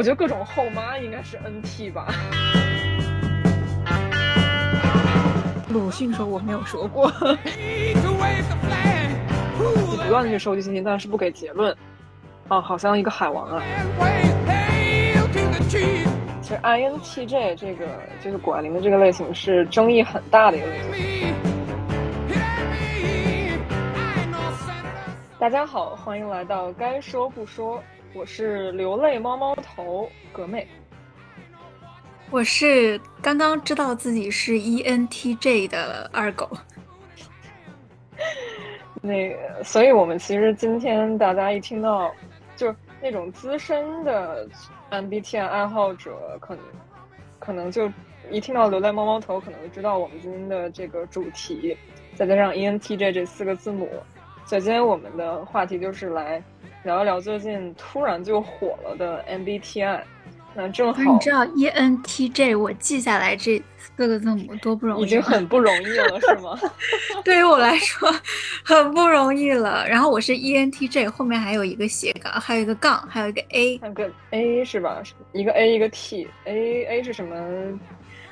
我觉得各种后妈应该是 NT 吧。鲁迅说我没有说过。你不断的去收集信息，但是不给结论。啊，好像一个海王啊。其实 INTJ 这个就是谷爱凌的这个类型是争议很大的一个类型。大家好，欢迎来到该说不说，我是流泪猫猫头格妹。我是刚刚知道自己是 ENTJ 的二狗。那个，所以我们其实今天大家一听到。就那种资深的 MBTI 爱好者，可能可能就一听到“流泪猫猫头”，可能就知道我们今天的这个主题。再加上 ENTJ 这四个字母，所以今天我们的话题就是来聊一聊最近突然就火了的 MBTI。那正好，你知道 ENTJ 我记下来这四个字母多不容易，已经很不容易了，是吗？对于我来说，很不容易了。然后我是 ENTJ，后面还有一个斜杠，还有一个杠，还有一个 A，那个 A 是吧？一个 A 一个 T，A A 是什么？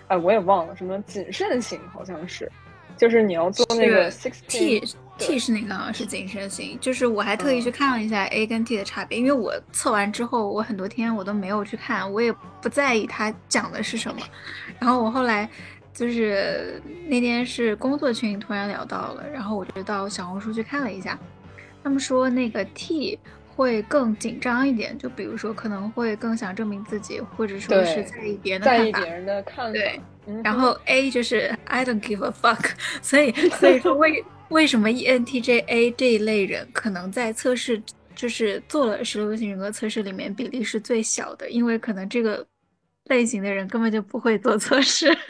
哎，我也忘了，什么谨慎型好像是，就是你要做那个 T。T 是那个是谨慎型，就是我还特意去看了一下 A 跟 T 的差别，因为我测完之后，我很多天我都没有去看，我也不在意它讲的是什么。然后我后来就是那天是工作群里突然聊到了，然后我就到小红书去看了一下，他们说那个 T 会更紧张一点，就比如说可能会更想证明自己，或者说是在意别人的看法。在意别人的看法。对，然后 A 就是 I don't give a fuck，所以所以说为。为什么 ENTJA 这一类人可能在测试，就是做了十六型人格测试里面比例是最小的？因为可能这个类型的人根本就不会做测试。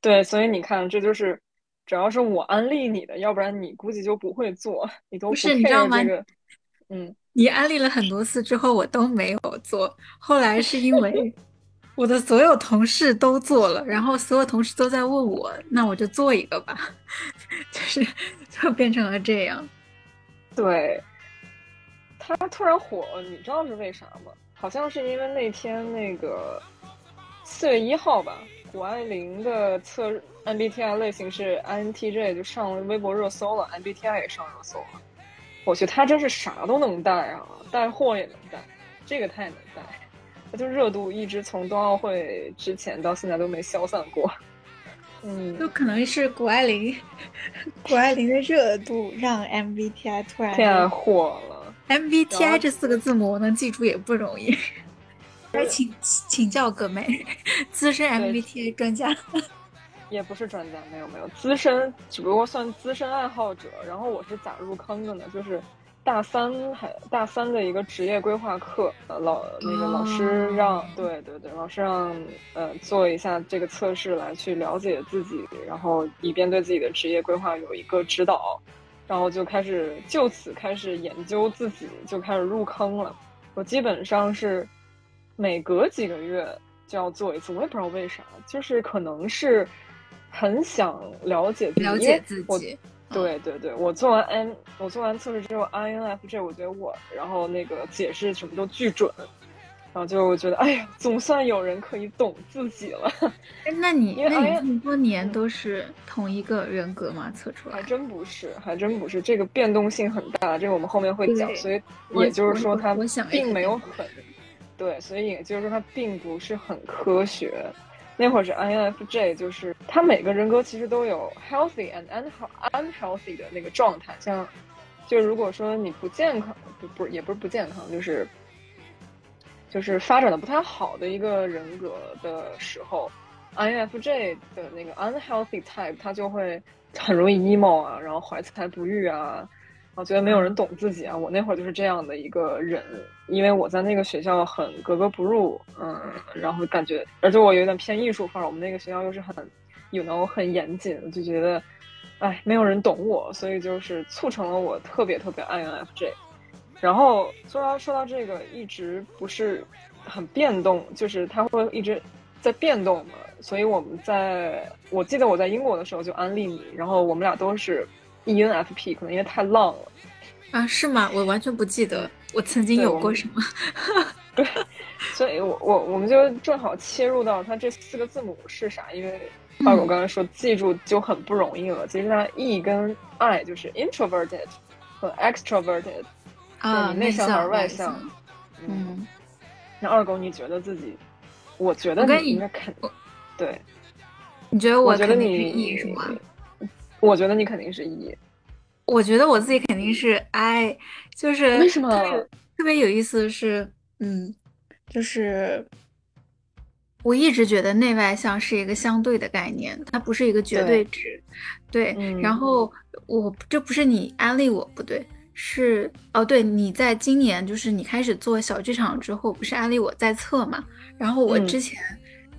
对，所以你看，这就是只要是我安利你的，要不然你估计就不会做，你都不是你知道吗？嗯，你安利了很多次之后，我都没有做，后来是因为。我的所有同事都做了，然后所有同事都在问我，那我就做一个吧，就是就变成了这样。对，他突然火了，你知道是为啥吗？好像是因为那天那个四月一号吧，谷爱凌的测 MBTI 类型是 INTJ，就上微博热搜了，MBTI 也上热搜了。我去，他真是啥都能带啊，带货也能带，这个太能带。就热度一直从冬奥会之前到现在都没消散过，嗯，就可能是谷爱凌，谷爱凌的热度让 MBTI 突然太火了。MBTI 这四个字母我能记住也不容易。来请请教各位资深 MBTI 专家，也不是专家，没有没有资深，只不过算资深爱好者。然后我是咋入坑的呢？就是。大三还大三的一个职业规划课，呃，老那个老师让，对对对，老师让呃做一下这个测试来去了解自己，然后以便对自己的职业规划有一个指导，然后就开始就此开始研究自己，就开始入坑了。我基本上是每隔几个月就要做一次，我也不知道为啥，就是可能是很想了解了解自己。对对对，我做完 N，我做完测试之后，INFJ，我觉得我，然后那个解释什么都巨准，然后就我觉得，哎呀，总算有人可以懂自己了。哎，那你，那你这么多年都是同一个人格吗？测出来？还真不是，还真不是，这个变动性很大，这个我们后面会讲。所以也就是说，它并没有很，对，所以也就是说，它并不是很科学。那会儿是 INFJ，就是他每个人格其实都有 healthy and unhealthy 的那个状态。像，就如果说你不健康，不不也不是不健康，就是就是发展的不太好的一个人格的时候，INFJ 的那个 unhealthy type，他就会很容易 emo 啊，然后怀才不遇啊。我觉得没有人懂自己啊！我那会儿就是这样的一个人，因为我在那个学校很格格不入，嗯，然后感觉，而且我有点偏艺术范儿，我们那个学校又是很有那种很严谨，就觉得，哎，没有人懂我，所以就是促成了我特别特别 INFJ。然后说到说到这个，一直不是很变动，就是它会一直在变动嘛，所以我们在我记得我在英国的时候就安利你，然后我们俩都是。ENFP 可能因为太浪了啊？是吗？我完全不记得。我曾经有过什么？对，所以我我我们就正好切入到它这四个字母是啥，因为二狗刚才说记住就很不容易了。其实它 E 跟 I 就是 introverted 和 extroverted，啊，内向还是外向？嗯，那二狗你觉得自己？我觉得你应该肯，对，你觉得我觉得你 E 是吗？我觉得你肯定是 E。我觉得我自己肯定是 I，就是为什么特别有意思的是，嗯，就是我一直觉得内外向是一个相对的概念，它不是一个绝对值。对，然后我这不是你安利我不对，是哦，对你在今年就是你开始做小剧场之后，不是安利我在测嘛？然后我之前。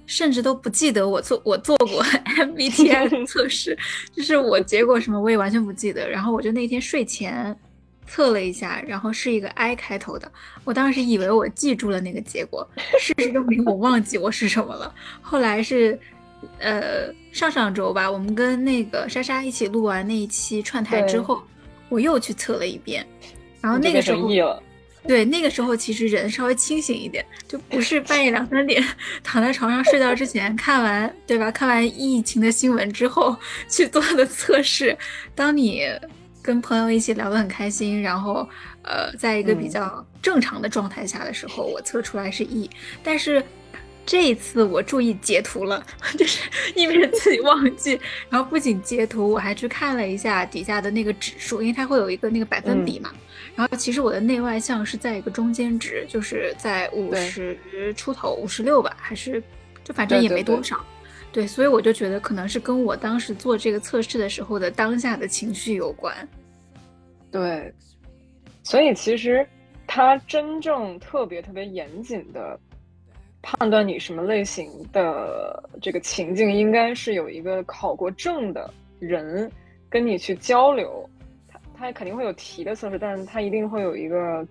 甚至都不记得我做我做过 MBTI 测试，就是我结果什么我也完全不记得。然后我就那天睡前测了一下，然后是一个 I 开头的。我当时以为我记住了那个结果，事实证明我忘记我是什么了。后来是呃上上周吧，我们跟那个莎莎一起录完那一期串台之后，我又去测了一遍，然后那个时候。对，那个时候其实人稍微清醒一点，就不是半夜两三点 躺在床上睡觉之前看完，对吧？看完疫情的新闻之后去做的测试。当你跟朋友一起聊得很开心，然后呃，在一个比较正常的状态下的时候，我测出来是 E。但是这一次我注意截图了，就是因为自己忘记，然后不仅截图，我还去看了一下底下的那个指数，因为它会有一个那个百分比嘛。然后其实我的内外向是在一个中间值，就是在五十出头，五十六吧，还是就反正也没多少。对，所以我就觉得可能是跟我当时做这个测试的时候的当下的情绪有关。对，所以其实他真正特别特别严谨的判断你什么类型的这个情境，应该是有一个考过证的人跟你去交流。他他肯定会有题的测试，但是他一定会有一个，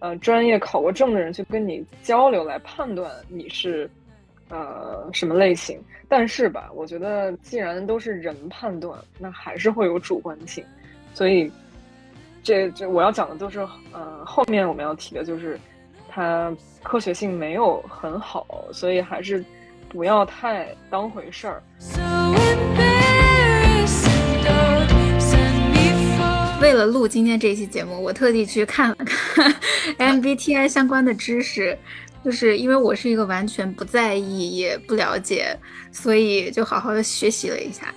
呃，专业考过证的人去跟你交流来判断你是，呃，什么类型。但是吧，我觉得既然都是人判断，那还是会有主观性。所以，这这我要讲的都是，呃，后面我们要提的就是，它科学性没有很好，所以还是不要太当回事儿。为了录今天这期节目，我特地去看了看 MBTI 相关的知识，就是因为我是一个完全不在意也不了解，所以就好好的学习了一下。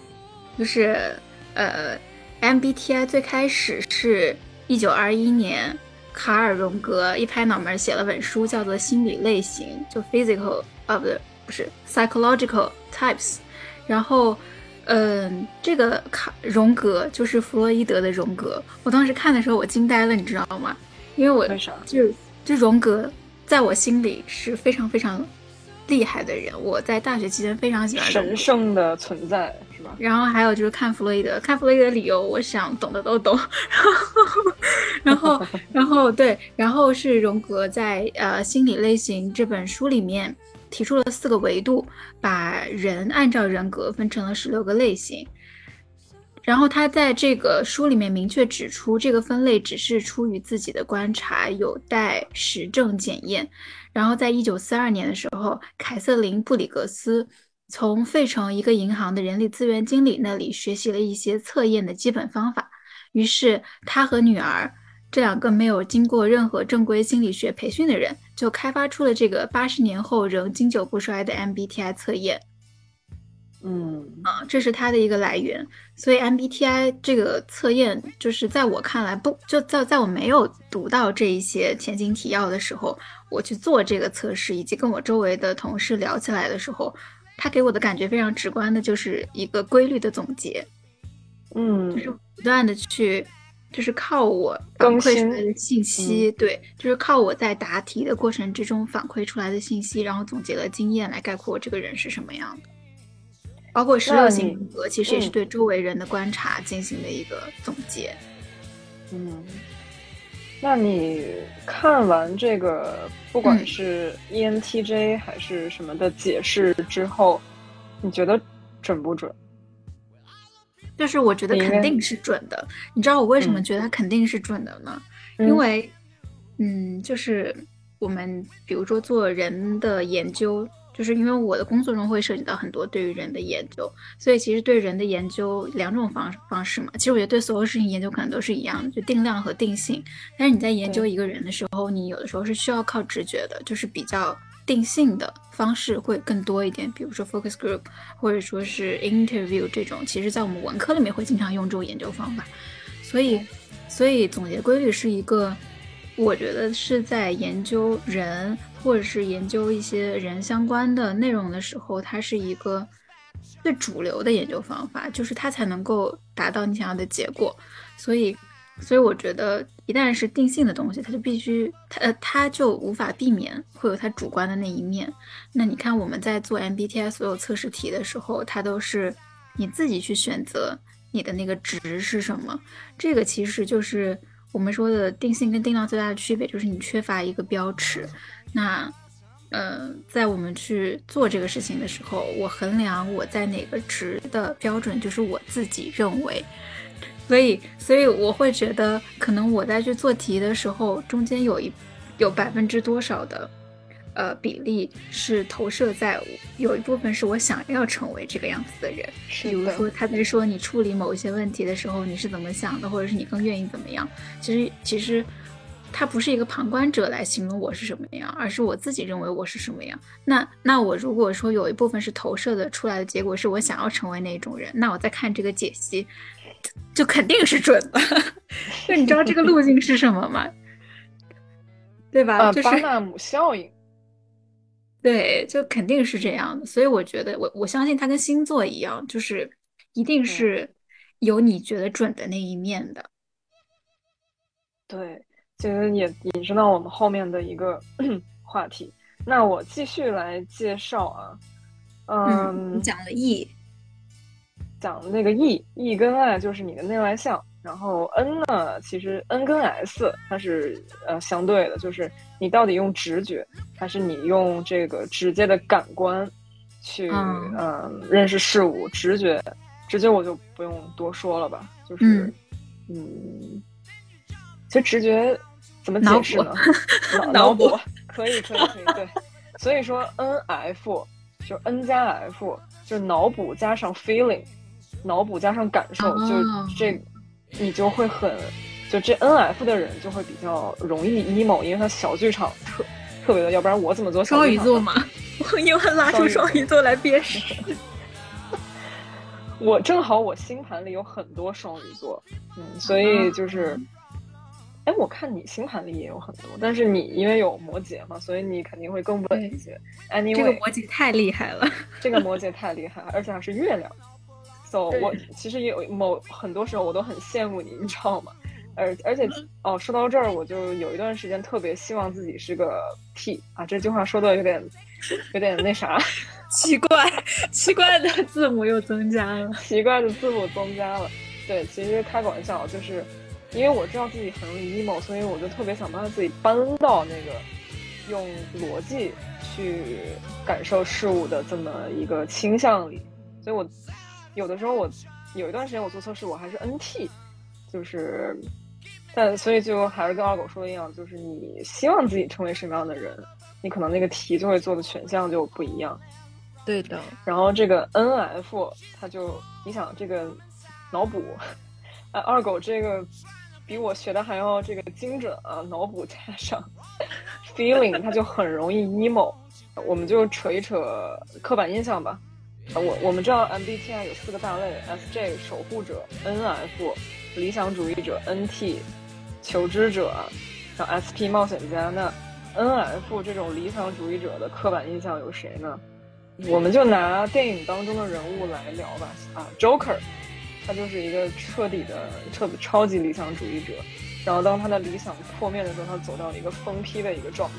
就是呃，MBTI 最开始是一九二一年，卡尔荣格一拍脑门写了本书，叫做《心理类型》，就 Physical 啊不对，不是 Psychological Types，然后。嗯，这个卡荣格就是弗洛伊德的荣格。我当时看的时候，我惊呆了，你知道吗？因为我就就荣格在我心里是非常非常厉害的人。我在大学期间非常喜欢神圣的存在，是吧？然后还有就是看弗洛伊德，看弗洛伊德的理由，我想懂的都懂。然后，然后，然后对，然后是荣格在呃《心理类型》这本书里面。提出了四个维度，把人按照人格分成了十六个类型。然后他在这个书里面明确指出，这个分类只是出于自己的观察，有待实证检验。然后在一九四二年的时候，凯瑟琳·布里格斯从费城一个银行的人力资源经理那里学习了一些测验的基本方法，于是他和女儿。这两个没有经过任何正规心理学培训的人，就开发出了这个八十年后仍经久不衰的 MBTI 测验。嗯，啊，这是它的一个来源。所以 MBTI 这个测验，就是在我看来，不就在在我没有读到这一些前景提要的时候，我去做这个测试，以及跟我周围的同事聊起来的时候，他给我的感觉非常直观的，就是一个规律的总结。嗯，就是不断的去。就是靠我反馈出来的信息，对，就是靠我在答题的过程之中反馈出来的信息，然后总结了经验来概括我这个人是什么样的。包括十六型人格，其实也是对周围人的观察进行的一个总结。嗯，那你看完这个，不管是 ENTJ 还是什么的解释之后，你觉得准不准？就是我觉得肯定是准的，你知道我为什么觉得它肯定是准的呢？因为嗯，就是我们比如说做人的研究。就是因为我的工作中会涉及到很多对于人的研究，所以其实对人的研究两种方方式嘛。其实我觉得对所有事情研究可能都是一样的，就定量和定性。但是你在研究一个人的时候，你有的时候是需要靠直觉的，就是比较定性的方式会更多一点。比如说 focus group，或者说是 interview 这种，其实在我们文科里面会经常用这种研究方法。所以，所以总结规律是一个，我觉得是在研究人。或者是研究一些人相关的内容的时候，它是一个最主流的研究方法，就是它才能够达到你想要的结果。所以，所以我觉得一旦是定性的东西，它就必须它呃它就无法避免会有它主观的那一面。那你看我们在做 MBTI 所有测试题的时候，它都是你自己去选择你的那个值是什么。这个其实就是我们说的定性跟定量最大的区别，就是你缺乏一个标尺。那，呃，在我们去做这个事情的时候，我衡量我在哪个值的标准，就是我自己认为。所以，所以我会觉得，可能我在去做题的时候，中间有一有百分之多少的，呃，比例是投射在有一部分是我想要成为这个样子的人。比如说他在说你处理某一些问题的时候，你是怎么想的，或者是你更愿意怎么样？其实，其实。它不是一个旁观者来形容我是什么样，而是我自己认为我是什么样。那那我如果说有一部分是投射的出来的结果是我想要成为那种人，那我再看这个解析，就肯定是准的。就你知道这个路径是什么吗？对吧？就是巴纳姆效应。对，就肯定是这样的。所以我觉得，我我相信它跟星座一样，就是一定是有你觉得准的那一面的。对。其实也引申到我们后面的一个 话题。那我继续来介绍啊，嗯，讲了 E，讲那个 E，E 跟 I 就是你的内外向，然后 N 呢，其实 N 跟 S 它是呃相对的，就是你到底用直觉还是你用这个直接的感官去嗯认识事物。直觉，直觉我就不用多说了吧，就是嗯，其实直觉。怎么解释呢？脑补可以可以可以对，所以说 N F 就 N 加 F 就是脑补加上 feeling，脑补加上感受，就这你就会很就这 N F 的人就会比较容易 emo，因为他小剧场特特别的，要不然我怎么做双鱼座嘛？我又拉出双鱼座来辨识。我正好我星盘里有很多双鱼座，嗯，所以就是。哎，我看你星盘里也有很多，但是你因为有摩羯嘛，所以你肯定会更稳一些。Anyway，这个摩羯太厉害了，这个摩羯太厉害，而且还是月亮。So，我其实也有某很多时候我都很羡慕你，你知道吗？而而且哦，说到这儿，我就有一段时间特别希望自己是个 T 啊，这句话说的有点有点那啥，奇怪，奇怪的字母又增加了，奇怪的字母增加了。对，其实开个玩笑，就是。因为我知道自己很容易 emo，所以我就特别想把自己搬到那个用逻辑去感受事物的这么一个倾向里。所以我有的时候我有一段时间我做测试我还是 NT，就是，但所以就还是跟二狗说的一样，就是你希望自己成为什么样的人，你可能那个题就会做的选项就不一样。对的。然后这个 NF，它就你想这个脑补，哎，二狗这个。比我学的还要这个精准啊！脑补加上 feeling，它就很容易 emo。我们就扯一扯刻板印象吧。我我们知道 MBTI 有四个大类：SJ 守护者、NF 理想主义者、NT 求知者，像 SP 冒险家。那 NF 这种理想主义者的刻板印象有谁呢？我们就拿电影当中的人物来聊吧。啊，Joker。他就是一个彻底的、彻超级理想主义者，然后当他的理想破灭的时候，他走到了一个疯批的一个状态。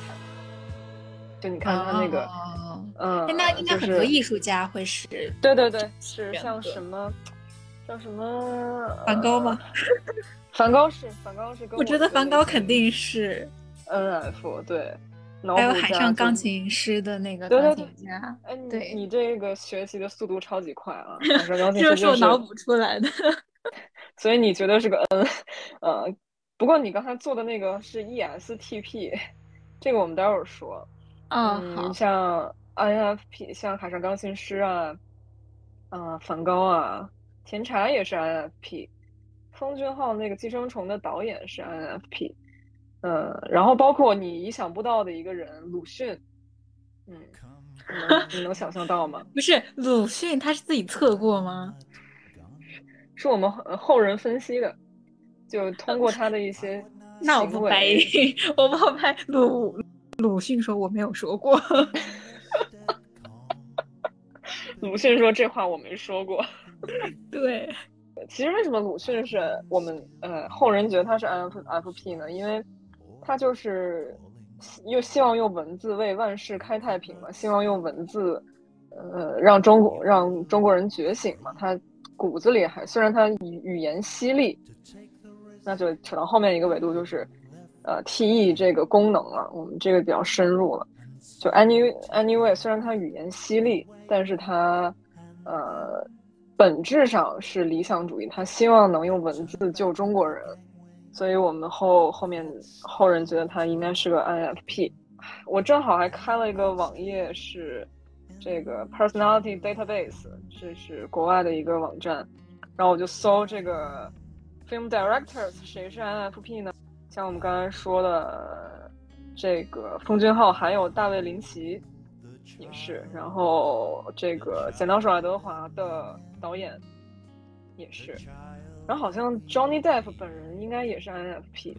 就你看他那个，嗯，那应该很多艺术家会是，对对对，是像什么，叫什么梵高吗？梵高是梵高是，我觉得梵高肯定是 N F 对。还有海上钢琴师的那个钢琴家，哎，对你这个学习的速度超级快啊！这是我脑补出来的，所以你觉得是个 N，呃，不过你刚才做的那个是 ESTP，这个我们待会儿说。嗯，像 INFP，像海上钢琴师啊，啊，梵高啊，甜茶也是 INFP，风俊昊那个寄生虫的导演是 INFP，嗯，然后包括你意想不到的一个人鲁迅，嗯，你能想象到吗？不是鲁迅，他是自己测过吗？是我们后人分析的，就通过他的一些 那我不拍，我不拍鲁鲁迅说我没有说过，鲁迅说这话我没说过。对，其实为什么鲁迅是我们呃后人觉得他是 INFP 呢？因为他就是又希望用文字为万世开太平嘛，希望用文字呃让中国让中国人觉醒嘛，他。骨子里还虽然他语言犀利，那就扯到后面一个维度，就是呃 T E 这个功能了。我们这个比较深入了。就 any anyway，虽然他语言犀利，但是他呃本质上是理想主义，他希望能用文字救中国人。所以我们后后面后人觉得他应该是个 INFp，。我正好还开了一个网页是。这个 personality database 这是国外的一个网站，然后我就搜这个 film directors 谁是 INFP 呢？像我们刚才说的这个奉俊昊，还有大卫林奇也是，然后这个剪刀手爱德华的导演也是，然后好像 Johnny Depp 本人应该也是 INFP，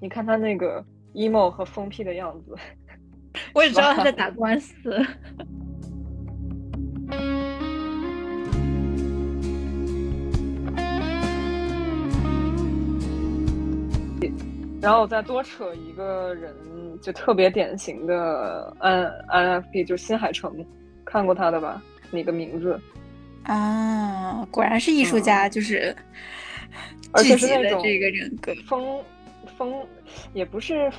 你看他那个 emo 和疯批的样子，我也知道他在打官司。然后我再多扯一个人，就特别典型的 N INFP，就是新海诚，看过他的吧？哪个名字？啊，果然是艺术家，就是 而且是那种这个人格疯疯，也不是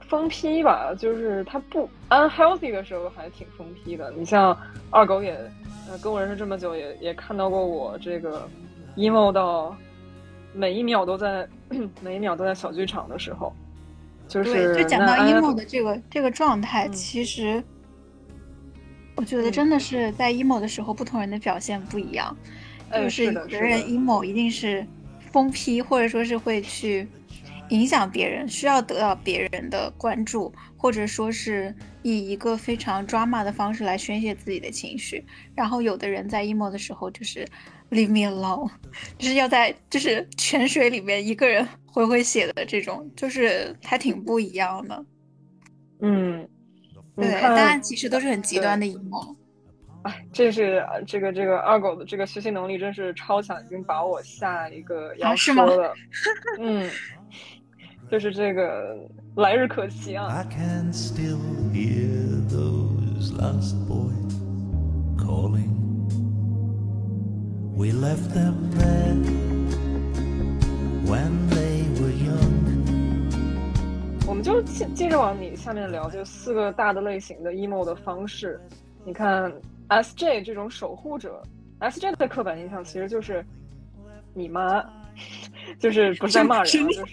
疯批吧？就是他不 unhealthy 的时候还挺疯批的。你像二狗也，呃，跟我认识这么久，也也看到过我这个 emo 到。每一秒都在，每一秒都在小剧场的时候，就是就讲到 emo 的这个这个状态，其实我觉得真的是在 emo 的时候，不同人的表现不一样。就是有的人 emo 一定是疯批，或者说是会去影响别人，需要得到别人的关注，或者说是以一个非常 drama 的方式来宣泄自己的情绪。然后有的人在 emo 的时候就是。Leave me alone，就是要在就是泉水里面一个人回回血的这种，就是还挺不一样的。嗯，对，大家其实都是很极端的阴谋。哎，这是这个这个二狗的这个学习能力真是超强，已经把我下一个要说了。嗯，就是这个来日可期啊。We left them there when they were young。我们就接接着往你下面聊，就四个大的类型的 emo 的方式。你看 SJ 这种守护者，SJ 的刻板印象其实就是你妈，就是不是在骂人，就是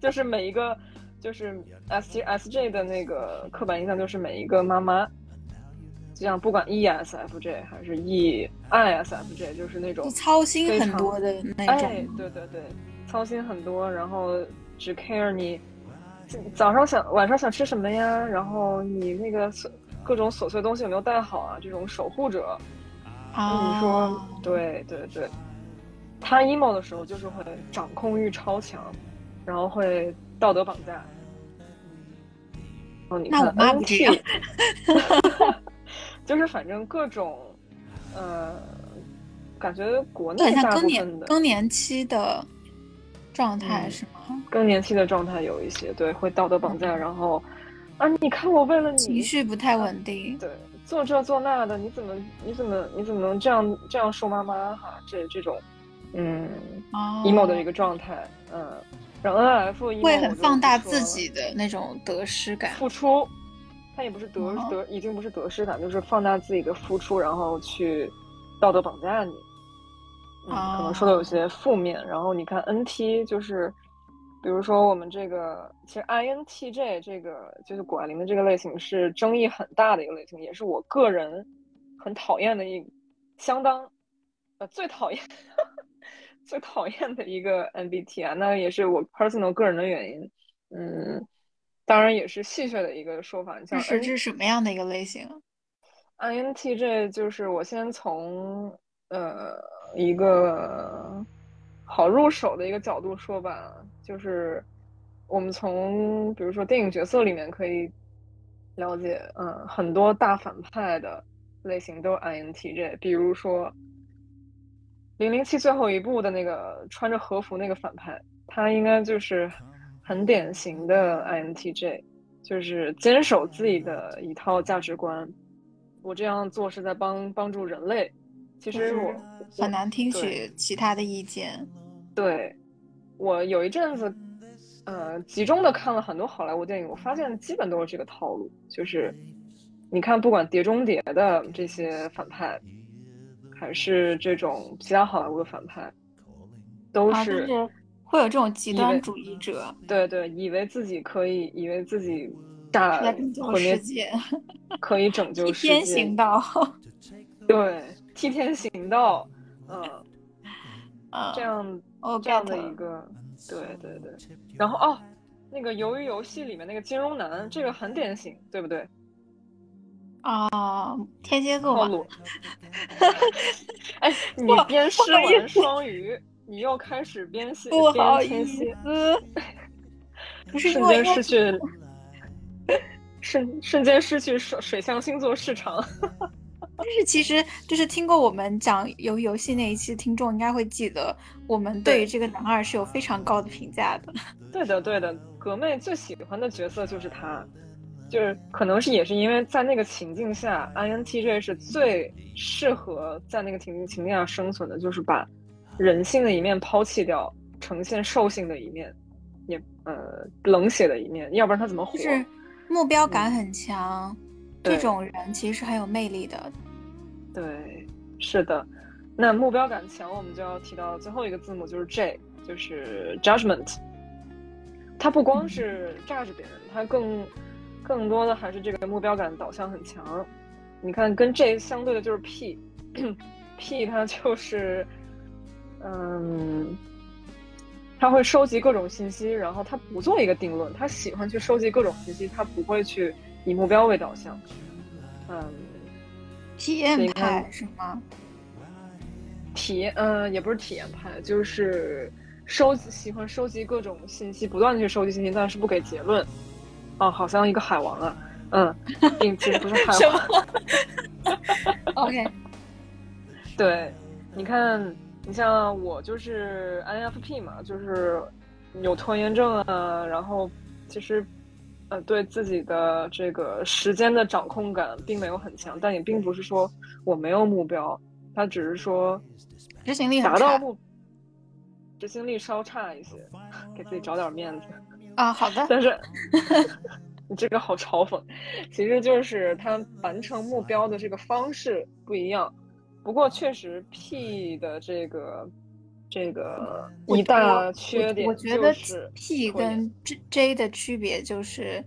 就是 每一个就是 SJ SJ 的那个刻板印象就是每一个妈妈。就像不管 E S F J 还是 E I S F J，就是那种操心很多的那种。哎，对对对，操心很多，然后只 care 你早上想晚上想吃什么呀，然后你那个各种琐碎东西有没有带好啊？这种守护者，你说对对对，他 emo 的时候就是会掌控欲超强，然后会道德绑架。哦，你看 T。就是反正各种，呃，感觉国内大部分的更年期的状态是吗？更年期的状态有一些对，会道德绑架，然后啊，你看我为了你情绪不太稳定，对，做这做那的，你怎么你怎么你怎么能这样这样说妈妈哈？这这种嗯，emo 的一个状态，嗯，然后 N F 会很放大自己的那种得失感，付出。他也不是得得，已经不是得失感，就是放大自己的付出，然后去道德绑架你。可能说的有些负面。然后你看 NT，就是比如说我们这个，其实 INTJ 这个就是谷爱凌的这个类型是争议很大的一个类型，也是我个人很讨厌的一，相当呃最讨厌 最讨厌的一个 MBTI，那也是我 personal 个人的原因。嗯，当然也是戏谑的一个说法。像是这是什么样的一个类型？INTJ 就是我先从呃一个。好入手的一个角度说吧，就是我们从比如说电影角色里面可以了解，嗯，很多大反派的类型都是 INTJ。比如说《零零七》最后一部的那个穿着和服那个反派，他应该就是很典型的 INTJ，就是坚守自己的一套价值观。我这样做是在帮帮助人类。其实我很难听取其他的意见。对，我有一阵子，呃，集中的看了很多好莱坞电影，我发现基本都是这个套路。就是你看，不管《碟中谍》的这些反派，还是这种其他好莱坞的反派，都是会有这种极端主义者。对对，以为自己可以，以为自己大毁灭世界，可以拯 救世界，替天行道。对。替天行道，嗯，这样哦这样的一个，对对对，然后哦，那个鱿鱼游戏里面那个金融男，这个很典型，对不对？哦，天蝎座套路。哎，你边吃完双鱼，你又开始边 写边天蝎，瞬间失去，瞬瞬间失去水水象星座市场。但是其实，就是听过我们讲游游戏那一期，听众应该会记得，我们对于这个男二是有非常高的评价的。对的，对的，格妹最喜欢的角色就是他，就是可能是也是因为在那个情境下，INTJ 是最适合在那个情境情境下生存的，就是把人性的一面抛弃掉，呈现兽性的一面，也呃冷血的一面，要不然他怎么活？就是目标感很强，这种人其实是很有魅力的。对，是的，那目标感强，我们就要提到最后一个字母，就是 J，就是 Judgment。它不光是 judge 别人，它更更多的还是这个目标感导向很强。你看，跟 J 相对的就是 P，P 它就是，嗯，他会收集各种信息，然后他不做一个定论，他喜欢去收集各种信息，他不会去以目标为导向，嗯。体验派是吗？体验，嗯，也不是体验派，就是收集，喜欢收集各种信息，不断的去收集信息，但是不给结论。哦，好像一个海王啊，嗯，并其实不是海王。OK，对，你看，你像我就是 INFP 嘛，就是有拖延症啊，然后其实。呃，对自己的这个时间的掌控感并没有很强，但也并不是说我没有目标，他只是说执行力达到目，执行力稍差一些，给自己找点面子啊。好的，但是你 这个好嘲讽，其实就是他完成目标的这个方式不一样。不过确实 P 的这个。这个一大缺点，我觉得 P 跟 J 的区别就是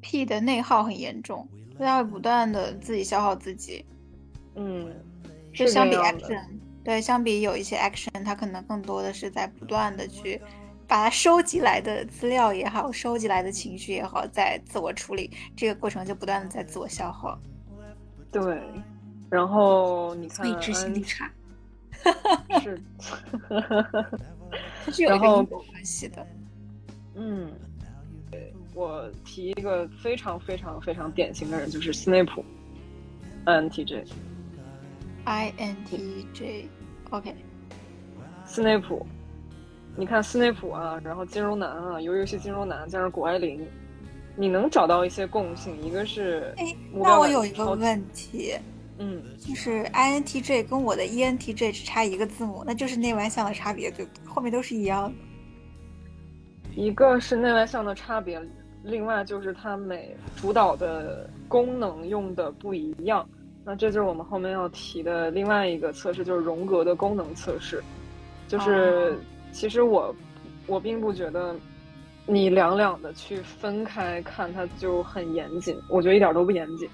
，P 的内耗很严重，他会不断的自己消耗自己。嗯，就相比 Action，对，相比有一些 Action，他可能更多的是在不断的去把它收集来的资料也好，收集来的情绪也好，在自我处理，这个过程就不断的在自我消耗。对，然后你看，所以执行力差。是，它是有因果关系的。嗯，对我提一个非常非常非常典型的人，就是斯内普，INTJ。INTJ，OK。斯内普，你看斯内普啊，然后金融男啊，游游戏金融男加上谷爱凌，你能找到一些共性，一个是，哎，那我有一个问题。嗯，就是 INTJ 跟我的 ENTJ 只差一个字母，那就是内外向的差别，对不对？后面都是一样的。一个是内外向的差别，另外就是它每主导的功能用的不一样。那这就是我们后面要提的另外一个测试，就是荣格的功能测试。就是其实我我并不觉得你两两的去分开看，它就很严谨。我觉得一点都不严谨。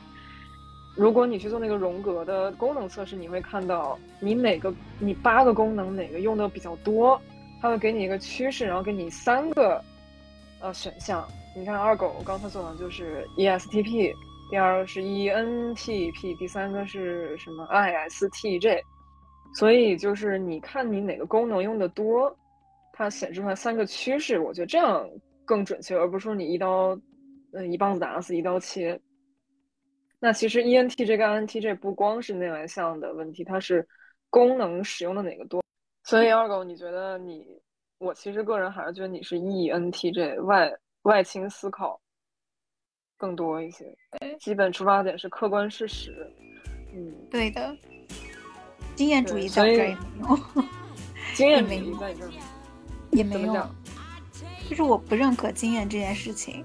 如果你去做那个荣格的功能测试，你会看到你哪个你八个功能哪个用的比较多，它会给你一个趋势，然后给你三个呃选项。你看二狗刚才做的就是 ESTP，第二个是 ENTP，第三个是什么 ISTJ。所以就是你看你哪个功能用的多，它显示出来三个趋势，我觉得这样更准确，而不是说你一刀嗯一棒子打死一刀切。那其实 ENTJ 跟 INTJ 不光是内外向的问题，它是功能使用的哪个多。所以二狗，你觉得你我其实个人还是觉得你是 ENTJ 外。外倾思考更多一些，基本出发点是客观事实。嗯，对的。经验主义在这也没有，经验主义在这也没有。就是我不认可经验这件事情。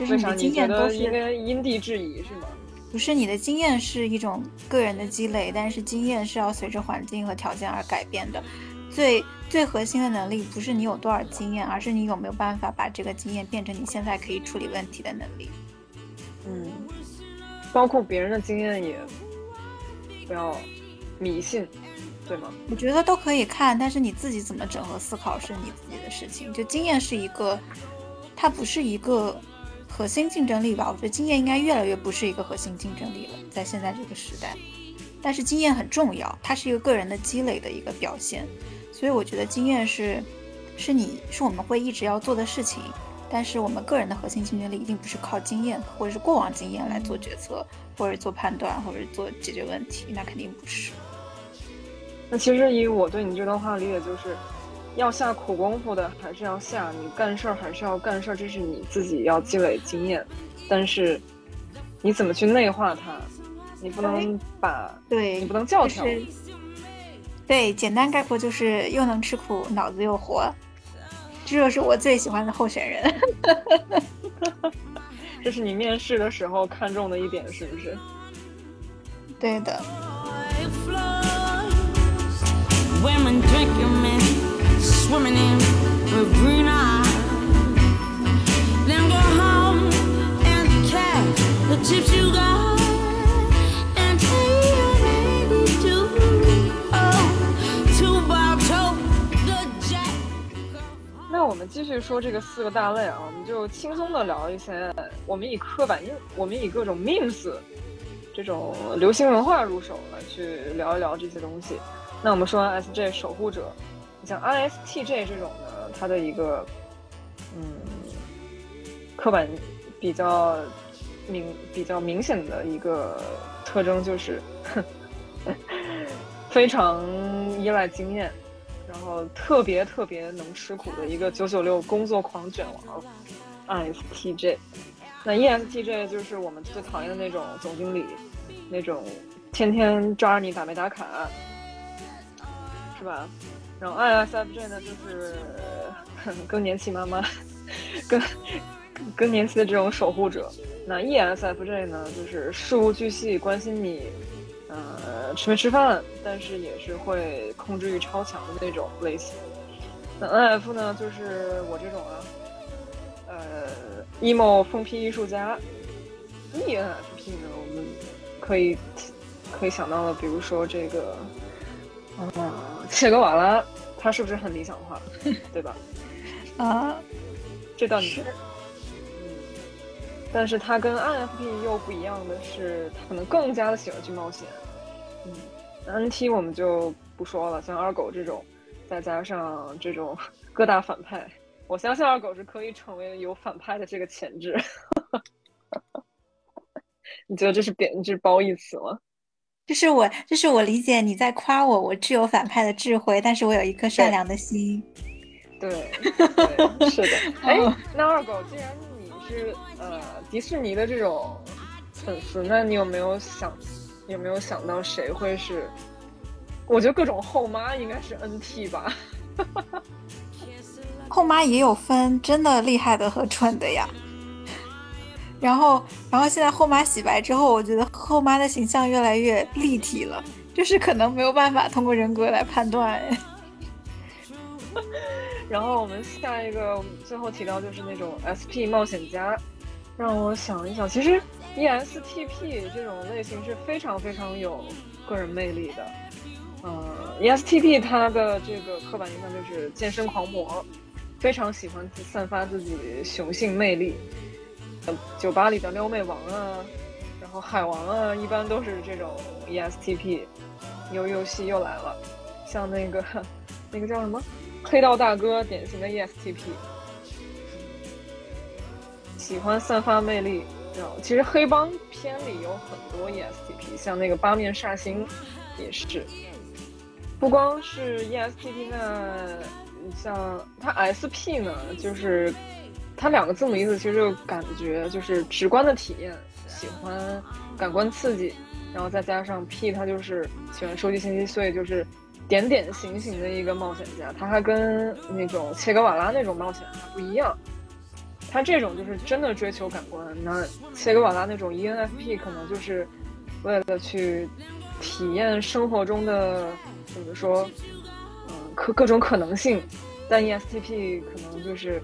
就是你的经验都是应该因地制宜是吗？不是，你的经验是一种个人的积累，但是经验是要随着环境和条件而改变的。最最核心的能力不是你有多少经验，而是你有没有办法把这个经验变成你现在可以处理问题的能力。嗯，包括别人的经验也不要迷信，对吗？我觉得都可以看，但是你自己怎么整合思考是你自己的事情。就经验是一个，它不是一个核心竞争力吧？我觉得经验应该越来越不是一个核心竞争力了，在现在这个时代。但是经验很重要，它是一个个人的积累的一个表现。所以我觉得经验是，是你是我们会一直要做的事情，但是我们个人的核心竞争力一定不是靠经验或者是过往经验来做决策，或者做判断，或者做解决问题，那肯定不是。那其实以我对你这段话理解，就是要下苦功夫的还是要下，你干事儿还是要干事儿，这是你自己要积累经验，但是你怎么去内化它，你不能把，对你不能教条。对，简单概括就是又能吃苦，脑子又活，这就是我最喜欢的候选人。这是你面试的时候看中的一点，是不是？对的。我们继续说这个四个大类啊，我们就轻松的聊一些。我们以刻板印，我们以各种 memes 这种流行文化入手来去聊一聊这些东西。那我们说完 S J 守护者，像 I S T J 这种的，它的一个嗯刻板比较明比较明显的一个特征就是非常依赖经验。然后特别特别能吃苦的一个九九六工作狂卷王，ISTJ。那 ESTJ 就是我们最讨厌的那种总经理，那种天天抓着你打没打卡，是吧？然后 ISFJ 呢，就是更年期妈妈，更更年期的这种守护者。那 ESFJ 呢，就是事无巨细关心你。呃，吃没吃饭，但是也是会控制欲超强的那种类型。那 N F 呢，就是我这种啊，呃，emo 疯批艺术家。E N F P 呢，我们可以可以想到的，比如说这个，啊，切格瓦拉，他是不是很理想化，对吧？啊，这倒是。但是他跟 INFP 又不一样的是，他可能更加的喜欢去冒险。嗯，NT 我们就不说了，像二狗这种，再加上这种 各大反派，我相信二狗是可以成为有反派的这个潜质。你觉得这是贬这是褒义词吗？这是我就是我理解你在夸我，我具有反派的智慧，但是我有一颗善良的心。对，是的。哎，那二狗既然你。是呃，迪士尼的这种粉丝，那你有没有想，有没有想到谁会是？我觉得各种后妈应该是 NT 吧。后妈也有分真的厉害的和蠢的呀。然后，然后现在后妈洗白之后，我觉得后妈的形象越来越立体了，就是可能没有办法通过人格来判断。然后我们下一个最后提到就是那种 SP 冒险家，让我想一想，其实 ESTP 这种类型是非常非常有个人魅力的。呃，ESTP 它的这个刻板印象就是健身狂魔，非常喜欢散发自己雄性魅力。酒吧里的撩妹王啊，然后海王啊，一般都是这种 ESTP。游游戏又来了，像那个那个叫什么黑道大哥，典型的 ESTP，喜欢散发魅力。然后其实黑帮片里有很多 ESTP，像那个八面煞星也是。不光是 ESTP，那像它 SP 呢，就是它两个字母意思其实就感觉就是直观的体验，喜欢感官刺激，然后再加上 P，它就是喜欢收集信息，所以就是点点行型的一个冒险家。他还跟那种切格瓦拉那种冒险家不一样，他这种就是真的追求感官。那切格瓦拉那种 ENFP 可能就是为了去体验生活中的。怎么说？嗯，可各种可能性，但 ESTP 可能就是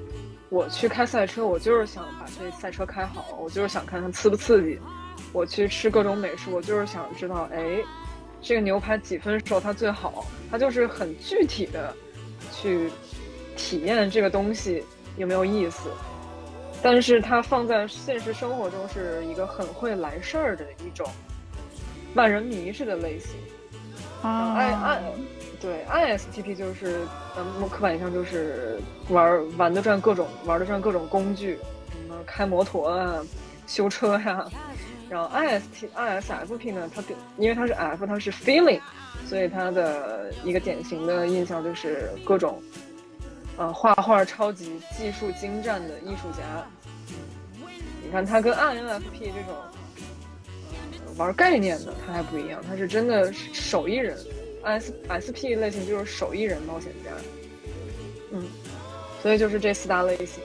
我去开赛车，我就是想把这赛车开好，我就是想看看刺不刺激。我去吃各种美食，我就是想知道，哎，这个牛排几分熟它最好？它就是很具体的去体验这个东西有没有意思。但是它放在现实生活中是一个很会来事儿的一种万人迷似的类型。I I 对 ISTP 就是嗯，刻板印象就是玩玩得转各种玩得转各种工具，什么开摩托啊、修车呀。然后 IST ISFP 呢，它因为它是 F，它是 feeling，所以它的一个典型的印象就是各种呃画画超级技术精湛的艺术家。你看它跟 INFP 这种。玩概念的，他还不一样，他是真的手艺人，S S P 类型就是手艺人冒险家，嗯，所以就是这四大类型，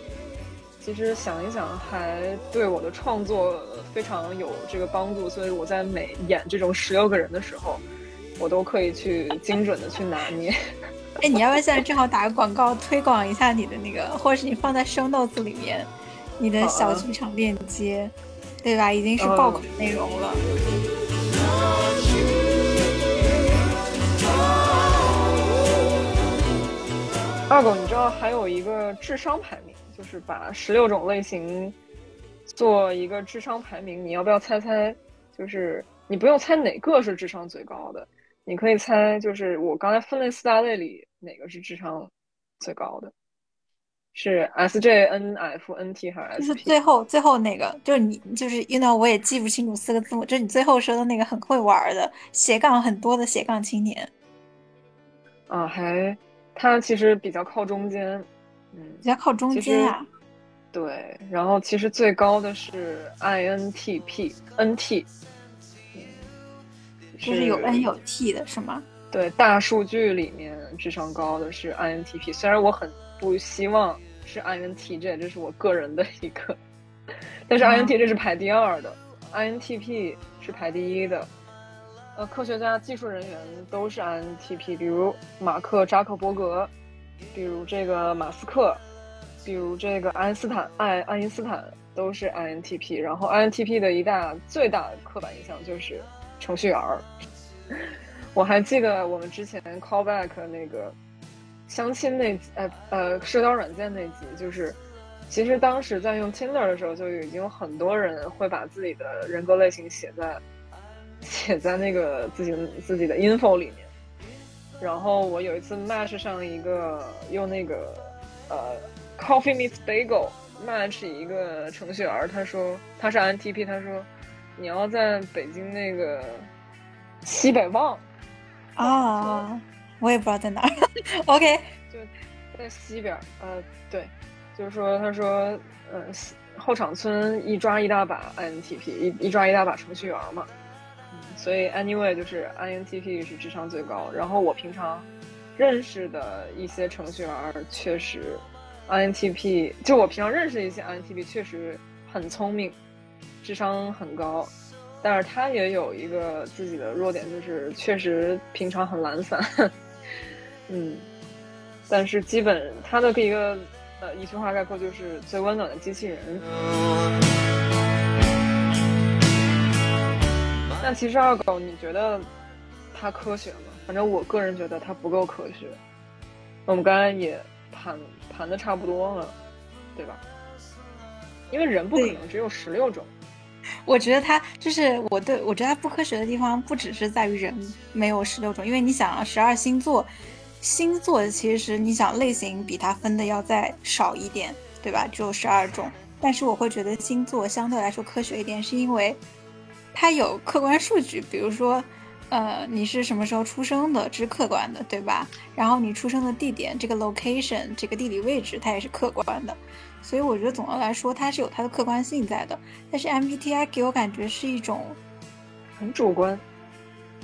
其实想一想还对我的创作非常有这个帮助，所以我在每演这种十六个人的时候，我都可以去精准的去拿捏。哎，你要不要现在正好打个广告，推广一下你的那个，或者是你放在 show notes 里面，你的小剧场链接。对吧？已经是爆款内容了。二狗，你知道还有一个智商排名，就是把十六种类型做一个智商排名。你要不要猜猜？就是你不用猜哪个是智商最高的，你可以猜，就是我刚才分类四大类里哪个是智商最高的。是 S J N F N T 还是？就是最后最后那个，就是你就是 you know 我也记不清楚四个字母，就是你最后说的那个很会玩的斜杠很多的斜杠青年。啊，还他其实比较靠中间，嗯，比较靠中间啊。对，然后其实最高的是 I N T P N T，就是有 N 有 T 的是吗？对，大数据里面智商高的是 I N T P，虽然我很。不希望是 INTJ，这是我个人的一个，但是 INTJ 是排第二的，INTP 是排第一的。呃，科学家、技术人员都是 INTP，比如马克扎克伯格，比如这个马斯克，比如这个爱因斯坦，爱爱因斯坦都是 INTP。然后 INTP 的一大最大刻板印象就是程序员儿。我还记得我们之前 callback 那个。相亲那集呃呃社交软件那集就是，其实当时在用 Tinder 的时候，就已经有很多人会把自己的人格类型写在写在那个自己自己的 info 里面。然后我有一次 match 上一个用那个呃 Coffee Meets Bagel match 一个程序员，他说他是 INTP，他说你要在北京那个西北望啊。我也不知道在哪儿。OK，就在西边呃，对，就是说，他说，呃，后场村一抓一大把 INTP，一一抓一大把程序员嘛。所以 anyway，就是 INTP 是智商最高。然后我平常认识的一些程序员，确实 INTP，就我平常认识一些 INTP，确实很聪明，智商很高。但是他也有一个自己的弱点，就是确实平常很懒散。嗯，但是基本他的一个呃一句话概括就是最温暖的机器人。那其实二狗，你觉得它科学吗？反正我个人觉得它不够科学。我们刚才也盘盘的差不多了，对吧？因为人不可能只有十六种。我觉得它就是我对我觉得它不科学的地方，不只是在于人没有十六种，因为你想啊，十二星座。星座其实你想类型比它分的要再少一点，对吧？只有十二种。但是我会觉得星座相对来说科学一点，是因为它有客观数据，比如说，呃，你是什么时候出生的，这是客观的，对吧？然后你出生的地点，这个 location，这个地理位置，它也是客观的。所以我觉得总的来说，它是有它的客观性在的。但是 MBTI 给我感觉是一种很主观。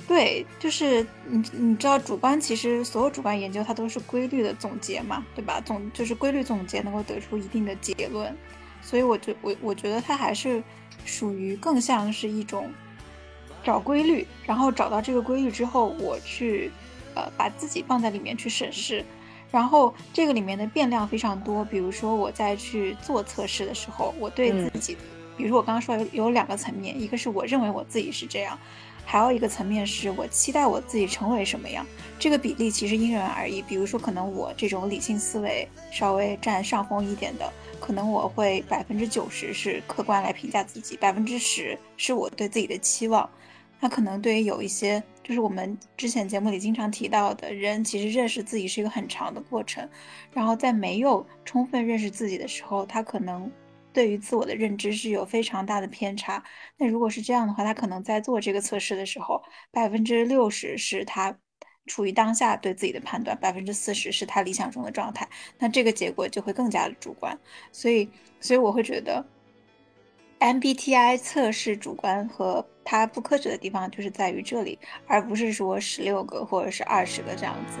对，就是你你知道，主观其实所有主观研究它都是规律的总结嘛，对吧？总就是规律总结能够得出一定的结论，所以我觉我我觉得它还是属于更像是一种找规律，然后找到这个规律之后，我去呃把自己放在里面去审视，然后这个里面的变量非常多，比如说我在去做测试的时候，我对自己，比如说我刚刚说有有两个层面，一个是我认为我自己是这样。还有一个层面是我期待我自己成为什么样，这个比例其实因人而异。比如说，可能我这种理性思维稍微占上风一点的，可能我会百分之九十是客观来评价自己，百分之十是我对自己的期望。那可能对于有一些，就是我们之前节目里经常提到的人，其实认识自己是一个很长的过程。然后在没有充分认识自己的时候，他可能。对于自我的认知是有非常大的偏差。那如果是这样的话，他可能在做这个测试的时候，百分之六十是他处于当下对自己的判断，百分之四十是他理想中的状态。那这个结果就会更加的主观。所以，所以我会觉得，MBTI 测试主观和它不科学的地方就是在于这里，而不是说十六个或者是二十个这样子。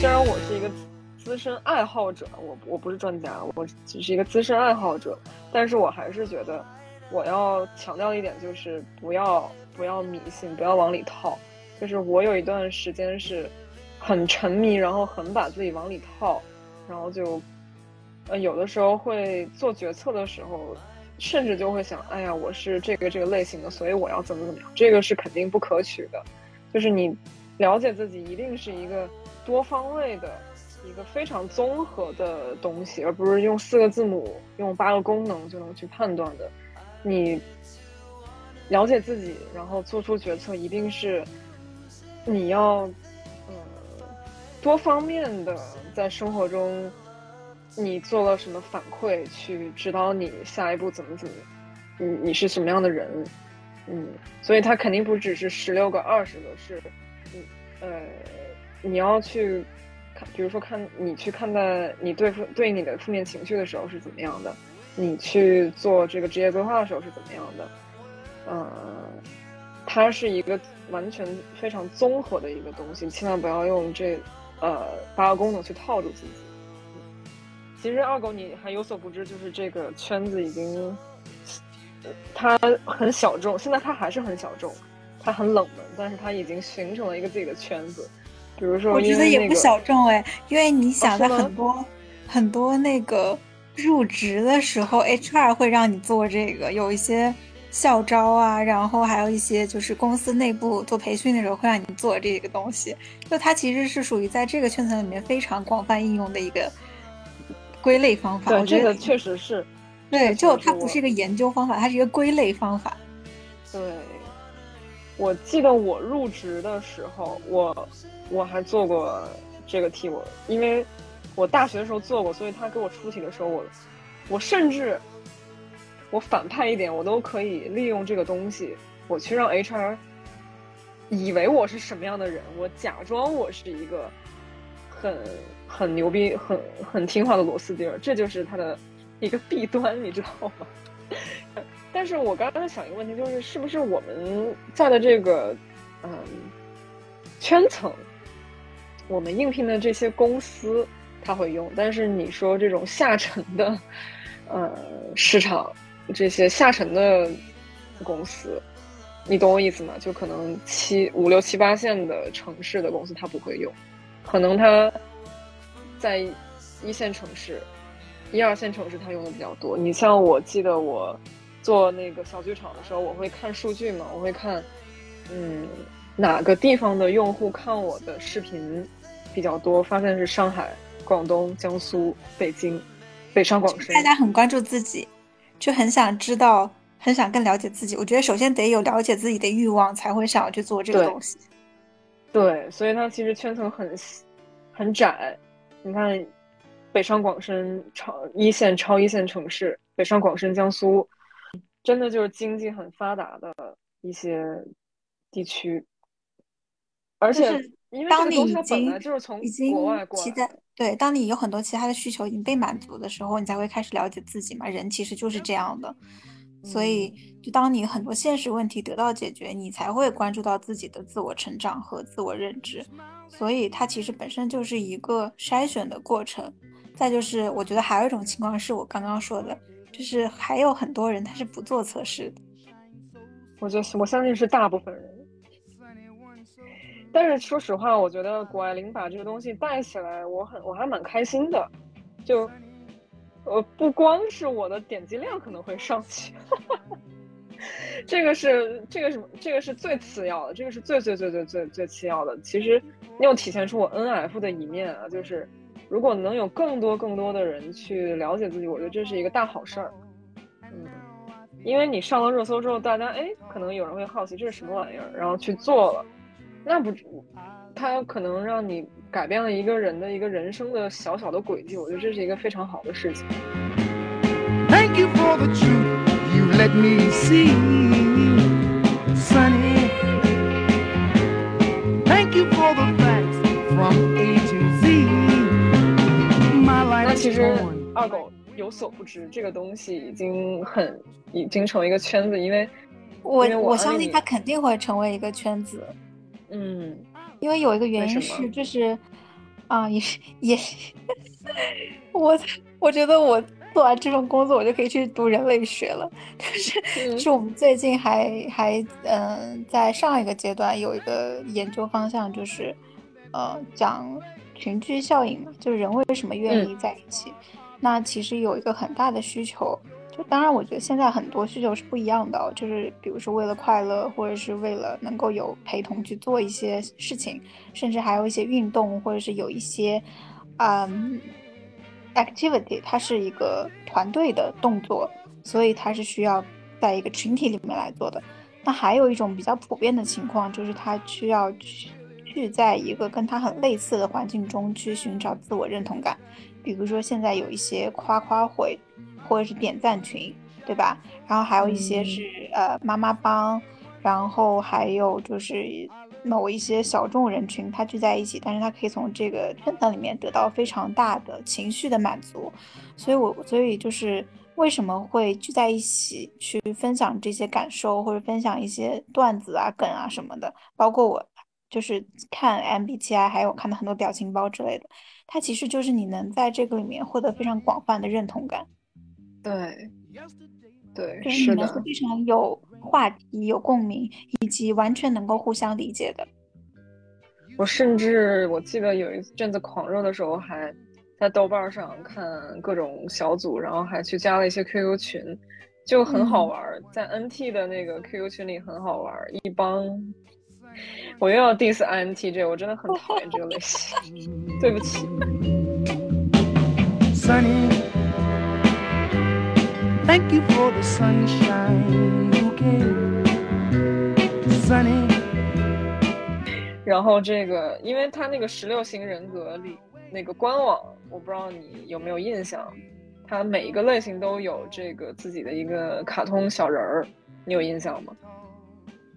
虽然我是一个资深爱好者，我我不是专家，我只是一个资深爱好者，但是我还是觉得我要强调一点，就是不要不要迷信，不要往里套。就是我有一段时间是很沉迷，然后很把自己往里套，然后就呃有的时候会做决策的时候。甚至就会想，哎呀，我是这个这个类型的，所以我要怎么怎么样，这个是肯定不可取的。就是你了解自己，一定是一个多方位的一个非常综合的东西，而不是用四个字母、用八个功能就能去判断的。你了解自己，然后做出决策，一定是你要呃多方面的在生活中。你做了什么反馈去指导你下一步怎么怎么？你你是什么样的人？嗯，所以他肯定不只是十六个、二十个，是，嗯呃，你要去看，比如说看你去看待你对付对你的负面情绪的时候是怎么样的，你去做这个职业规划的时候是怎么样的？嗯，它是一个完全非常综合的一个东西，千万不要用这呃八个功能去套住自己。其实二狗你还有所不知，就是这个圈子已经，它很小众，现在它还是很小众，它很冷门，但是它已经形成了一个自己的圈子。比如说，我觉得也不小众哎，因为你想在很多很多那个入职的时候，HR 会让你做这个，有一些校招啊，然后还有一些就是公司内部做培训的时候会让你做这个东西，就它其实是属于在这个圈层里面非常广泛应用的一个。归类方法，对这个确实是，对，就它不是一个研究方法，它是一个归类方法。对，我记得我入职的时候，我我还做过这个题，我因为我大学的时候做过，所以他给我出题的时候，我我甚至我反派一点，我都可以利用这个东西，我去让 HR 以为我是什么样的人，我假装我是一个很。很牛逼，很很听话的螺丝钉，这就是它的一个弊端，你知道吗？但是我刚刚想一个问题，就是是不是我们在的这个嗯圈层，我们应聘的这些公司，他会用。但是你说这种下沉的，呃，市场这些下沉的公司，你懂我意思吗？就可能七五六七八线的城市的公司他不会用，可能他在一线城市、一二线城市他用的比较多。你像我记得我做那个小剧场的时候，我会看数据嘛，我会看，嗯。哪个地方的用户看我的视频比较多？发现是上海、广东、江苏、北京、北上广深。大家很关注自己，就很想知道，很想更了解自己。我觉得首先得有了解自己的欲望，才会想要去做这个东西。对，所以它其实圈层很很窄。你看，北上广深超一线、超一线城市，北上广深、江苏，真的就是经济很发达的一些地区。而且，当你已经就是从已经期待对，当你有很多其他的需求已经被满足的时候，你才会开始了解自己嘛。人其实就是这样的，所以就当你很多现实问题得到解决，你才会关注到自己的自我成长和自我认知。所以它其实本身就是一个筛选的过程。再就是，我觉得还有一种情况是我刚刚说的，就是还有很多人他是不做测试的。我觉得我相信是大部分人。但是说实话，我觉得谷爱凌把这个东西带起来，我很我还蛮开心的。就，呃，不光是我的点击量可能会上去，这个是这个什么？这个是最次要的，这个是最最最最最最次要的。其实又体现出我 N F 的一面啊，就是如果能有更多更多的人去了解自己，我觉得这是一个大好事儿。嗯，因为你上了热搜之后，大家哎，可能有人会好奇这是什么玩意儿，然后去做了。那不，他可能让你改变了一个人的一个人生的小小的轨迹，我觉得这是一个非常好的事情。Thank you for the truth you let me see, Sunny. Thank you for the facts from A to Z. My life. 那其实二狗有所不知，这个东西已经很已经成为一个圈子，因为我我相信它肯定会成为一个圈子。嗯，因为有一个原因是，就是，啊，也是也，我我觉得我做完这份工作，我就可以去读人类学了。就是是我们最近还还嗯，在上一个阶段有一个研究方向，就是呃讲群居效应嘛，就是人为什么愿意在一起。那其实有一个很大的需求。当然，我觉得现在很多需求是不一样的，就是比如说为了快乐，或者是为了能够有陪同去做一些事情，甚至还有一些运动，或者是有一些，嗯，activity，它是一个团队的动作，所以它是需要在一个群体里面来做的。那还有一种比较普遍的情况，就是他需要去去在一个跟他很类似的环境中去寻找自我认同感，比如说现在有一些夸夸会。或者是点赞群，对吧？然后还有一些是呃妈妈帮，然后还有就是某一些小众人群，他聚在一起，但是他可以从这个圈层里面得到非常大的情绪的满足。所以，我所以就是为什么会聚在一起去分享这些感受，或者分享一些段子啊、梗啊什么的，包括我就是看 MBTI，还有看到很多表情包之类的，它其实就是你能在这个里面获得非常广泛的认同感。对，对，是的，非常有话题、有共鸣，以及完全能够互相理解的。我甚至我记得有一阵子狂热的时候，还在豆瓣上看各种小组，然后还去加了一些 QQ 群，就很好玩。在 NT 的那个 QQ 群里很好玩，一帮我又要 diss INTJ，我真的很讨厌这个类型，对不起。Thank you for the sunshine sunny。然后这个，因为他那个十六型人格里那个官网，我不知道你有没有印象，他每一个类型都有这个自己的一个卡通小人儿，你有印象吗？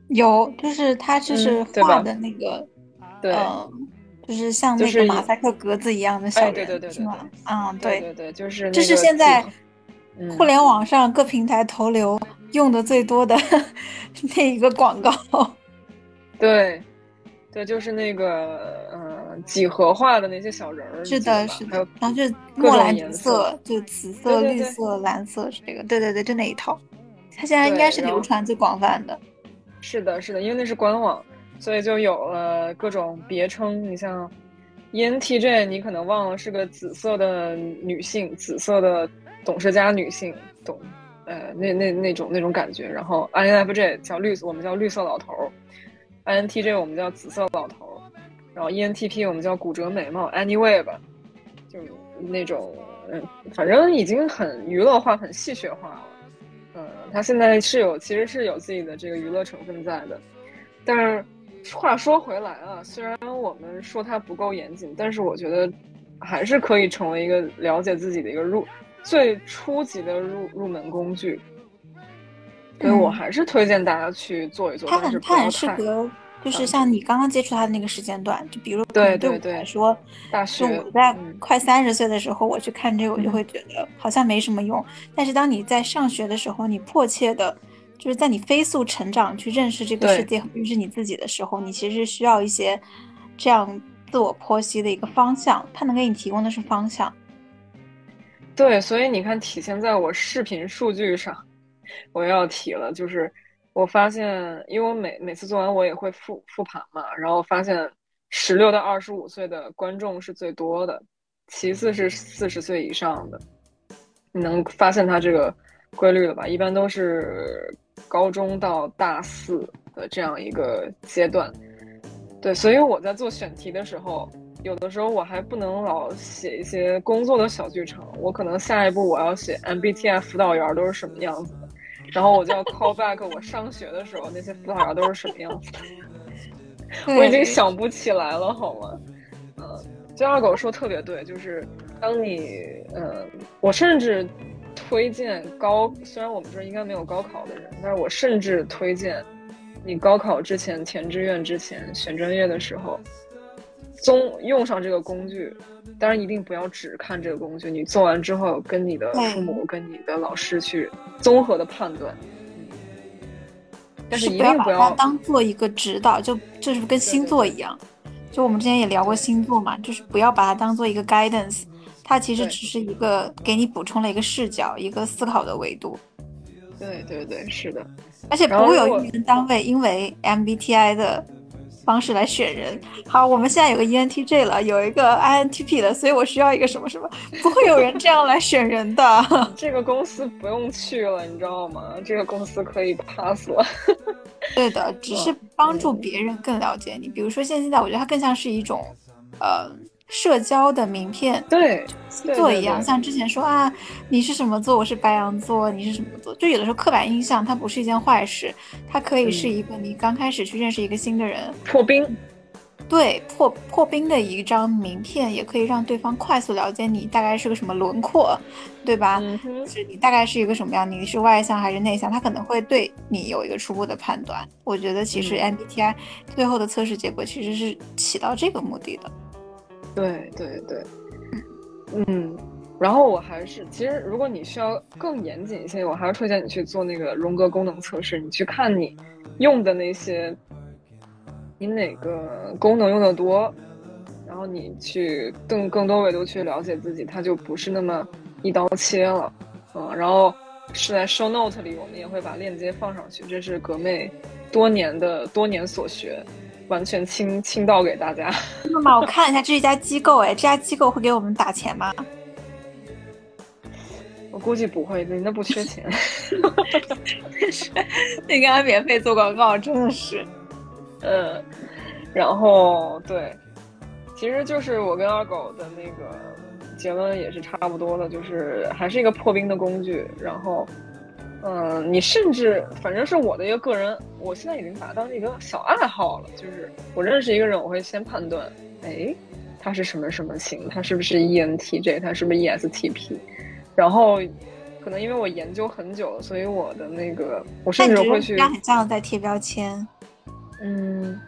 有，就是他就是画的那个，对，就是像那个马赛克格子一样的小人，是吗？嗯，对对对，就是这是现在。互联网上各平台投流用的最多的 那一个广告，对，对，就是那个嗯几何化的那些小人儿，是的，是的，然后就墨蓝紫色，就紫。色、绿色、蓝色是这个，对对对，就那一套，它现在应该是流传最广泛的。是的，是的，因为那是官网，所以就有了各种别称。你像 ENTJ，你可能忘了是个紫色的女性，紫色的董事家女性，懂？呃，那那那种那种感觉。然后 INFJ 叫绿，我们叫绿色老头。INTJ 我们叫紫色老头，然后 ENTP 我们叫骨折美貌，Anyway 吧，就那种，嗯，反正已经很娱乐化、很戏谑化了。嗯，他现在是有，其实是有自己的这个娱乐成分在的。但是话说回来啊，虽然我们说他不够严谨，但是我觉得还是可以成为一个了解自己的一个入最初级的入入门工具。所以我还是推荐大家去做一做。它很它很适合，就是像你刚刚接触它的那个时间段，就比如对对对来说，大学我在快三十岁的时候，我去看这个，我就会觉得好像没什么用。但是当你在上学的时候，你迫切的，就是在你飞速成长去认识这个世界和认识你自己的时候，你其实需要一些这样自我剖析的一个方向。它能给你提供的是方向。对，所以你看，体现在我视频数据上。我又要提了，就是我发现，因为我每每次做完我也会复复盘嘛，然后发现十六到二十五岁的观众是最多的，其次是四十岁以上的。你能发现它这个规律了吧？一般都是高中到大四的这样一个阶段。对，所以我在做选题的时候，有的时候我还不能老写一些工作的小剧场，我可能下一步我要写 MBTI 辅导员都是什么样子的。然后我就要 call back 我上学的时候那些辅导员都是什么样子的，我已经想不起来了，好吗？嗯，就二狗说特别对，就是当你，嗯，我甚至推荐高，虽然我们这应该没有高考的人，但是我甚至推荐你高考之前填志愿之前选专业的时候，综用上这个工具。当然，一定不要只看这个工具。你做完之后，跟你的父母、跟你的老师去综合的判断。但是一定不要当做一个指导，就就是跟星座一样。就我们之前也聊过星座嘛，就是不要把它当做一个 guidance，它其实只是一个给你补充了一个视角、一个思考的维度。对对对，是的。而且不会有用人单位因为 MBTI 的。方式来选人。好，我们现在有个 ENTJ 了，有一个 INTP 了，所以我需要一个什么什么？不会有人这样来选人的。这个公司不用去了，你知道吗？这个公司可以 pass 了。对的，只是帮助别人更了解你。比如说，现在我觉得它更像是一种，呃。社交的名片，对星座一样，像之前说啊，你是什么座？我是白羊座，你是什么座？就有的时候刻板印象它不是一件坏事，它可以是一个你刚开始去认识一个新的人破冰，对破破冰的一张名片，也可以让对方快速了解你大概是个什么轮廓，对吧？是你大概是一个什么样？你是外向还是内向？他可能会对你有一个初步的判断。我觉得其实 MBTI 最后的测试结果其实是起到这个目的的。对对对，嗯，然后我还是，其实如果你需要更严谨一些，我还是推荐你去做那个荣格功能测试。你去看你用的那些，你哪个功能用的多，然后你去更更多维度去了解自己，它就不是那么一刀切了，嗯。然后是在 show note 里，我们也会把链接放上去，这是格妹多年的多年所学。完全倾倾倒给大家。那么我看了一下，这是一家机构，哎，这家机构会给我们打钱吗？我估计不会，人家不缺钱。你给他免费做广告，真的是。嗯，然后对，其实就是我跟二狗的那个结论也是差不多的，就是还是一个破冰的工具，然后。嗯，你甚至反正是我的一个个人，我现在已经把它当一个小爱好了。就是我认识一个人，我会先判断，哎，他是什么什么型，他是不是 ENTJ，他是不是 ESTP，然后可能因为我研究很久了，所以我的那个我甚至会去很像在贴标签。嗯，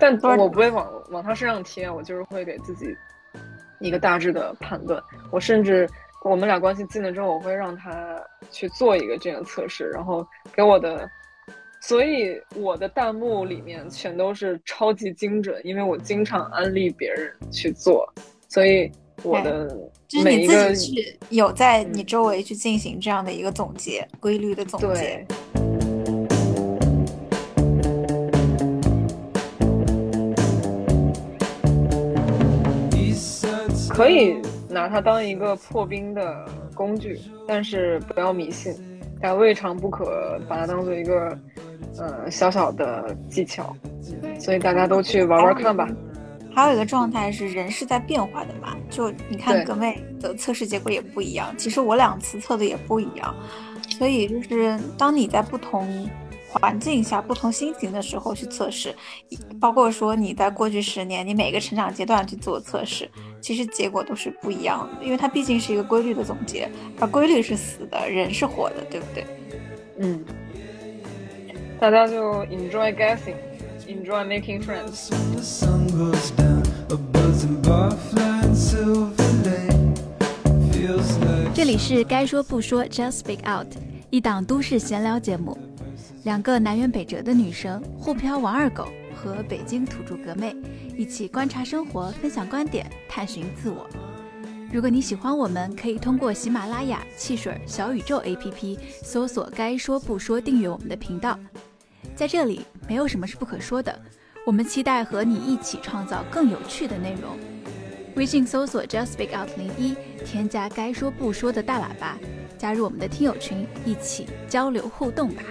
但我不会往往他身上贴，我就是会给自己一个大致的判断。我甚至。我们俩关系近了之后，我会让他去做一个这样测试，然后给我的所以我的弹幕里面全都是超级精准，因为我经常安利别人去做，所以我的每一个有在你周围去进行这样的一个总结规律的总结。可以拿它当一个破冰的工具，但是不要迷信，但未尝不可把它当做一个，呃，小小的技巧。所以大家都去玩玩看吧。还有一个状态是，人是在变化的嘛？就你看各位的测试结果也不一样，其实我两次测的也不一样，所以就是当你在不同。环境下不同心情的时候去测试，包括说你在过去十年你每个成长阶段去做测试，其实结果都是不一样的，因为它毕竟是一个规律的总结，而规律是死的，人是活的，对不对？嗯，大家就 enjoy guessing，enjoy making friends。这里是该说不说，Just Speak Out，一档都市闲聊节目。两个南辕北辙的女生，沪漂王二狗和北京土著格妹，一起观察生活，分享观点，探寻自我。如果你喜欢我们，可以通过喜马拉雅、汽水、小宇宙 APP 搜索“该说不说”，订阅我们的频道。在这里，没有什么是不可说的。我们期待和你一起创造更有趣的内容。微信搜索 “Just Speak Out 零一”，添加“该说不说”的大喇叭，加入我们的听友群，一起交流互动吧。